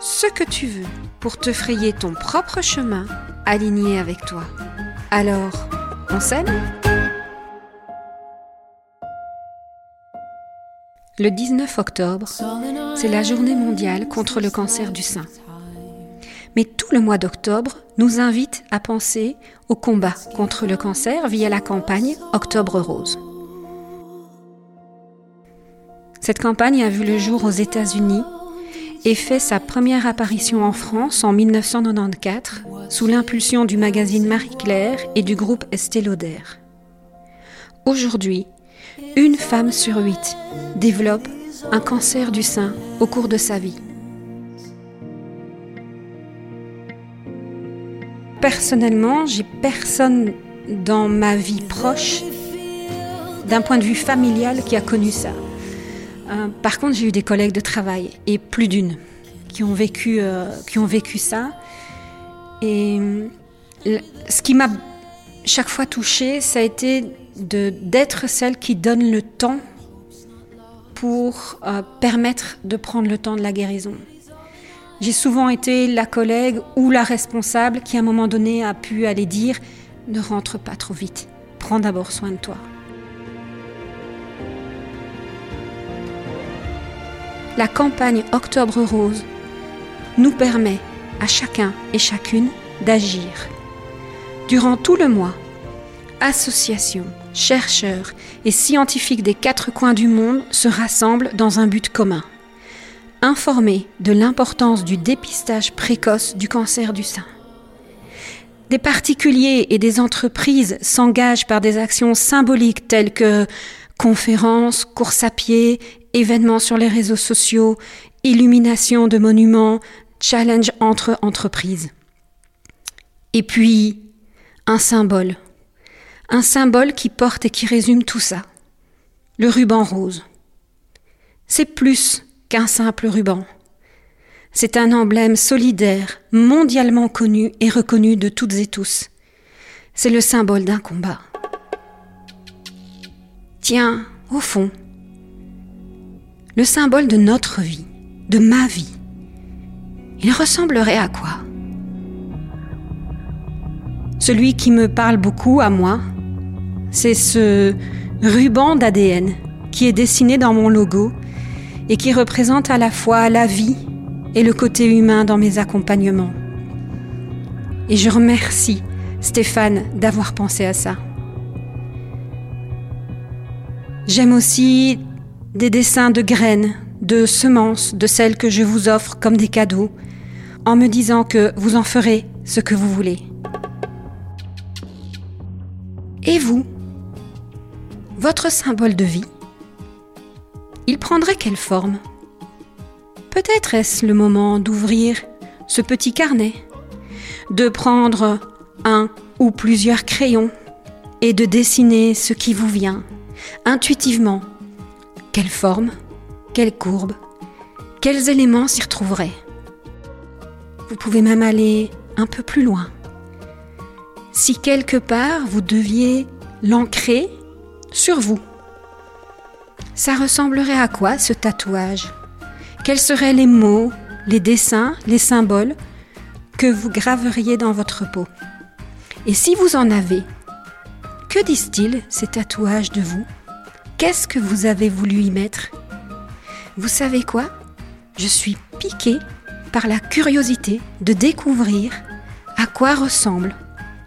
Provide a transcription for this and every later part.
ce que tu veux pour te frayer ton propre chemin aligné avec toi. Alors, on s'aime Le 19 octobre, c'est la journée mondiale contre le cancer du sein. Mais tout le mois d'octobre nous invite à penser au combat contre le cancer via la campagne Octobre Rose. Cette campagne a vu le jour aux États-Unis et fait sa première apparition en France en 1994 sous l'impulsion du magazine Marie-Claire et du groupe Estée. Aujourd'hui, une femme sur huit développe un cancer du sein au cours de sa vie. Personnellement, j'ai personne dans ma vie proche, d'un point de vue familial, qui a connu ça. Euh, par contre, j'ai eu des collègues de travail, et plus d'une, qui, ont vécu, euh, qui ont vécu ça. Et ce qui m'a chaque fois touchée, ça a été d'être celle qui donne le temps pour euh, permettre de prendre le temps de la guérison. J'ai souvent été la collègue ou la responsable qui à un moment donné a pu aller dire ne rentre pas trop vite, prends d'abord soin de toi. La campagne Octobre Rose nous permet à chacun et chacune d'agir. Durant tout le mois, associations, chercheurs et scientifiques des quatre coins du monde se rassemblent dans un but commun. Informer de l'importance du dépistage précoce du cancer du sein. Des particuliers et des entreprises s'engagent par des actions symboliques telles que conférences, courses à pied, événements sur les réseaux sociaux, illumination de monuments, challenge entre entreprises. Et puis, un symbole. Un symbole qui porte et qui résume tout ça. Le ruban rose. C'est plus qu'un simple ruban. C'est un emblème solidaire, mondialement connu et reconnu de toutes et tous. C'est le symbole d'un combat. Tiens, au fond, le symbole de notre vie, de ma vie, il ressemblerait à quoi? Celui qui me parle beaucoup à moi, c'est ce ruban d'ADN qui est dessiné dans mon logo et qui représente à la fois la vie et le côté humain dans mes accompagnements. Et je remercie Stéphane d'avoir pensé à ça. J'aime aussi des dessins de graines, de semences, de celles que je vous offre comme des cadeaux, en me disant que vous en ferez ce que vous voulez. Et vous Votre symbole de vie Il prendrait quelle forme? Peut-être est-ce le moment d'ouvrir ce petit carnet, de prendre un ou plusieurs crayons et de dessiner ce qui vous vient, intuitivement. Quelle forme Quelle courbe Quels éléments s'y retrouveraient. Vous pouvez même aller un peu plus loin. Si quelque part vous deviez l'ancrer sur vous, ça ressemblerait à quoi ce tatouage? Quels seraient les mots, les dessins, les symboles que vous graveriez dans votre peau? Et si vous en avez, que disent-ils ces tatouages de vous? Qu'est-ce que vous avez voulu y mettre? Vous savez quoi? Je suis piquée par la curiosité de découvrir à quoi ressemblent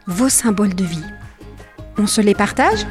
vos symboles de vie. On se les partage?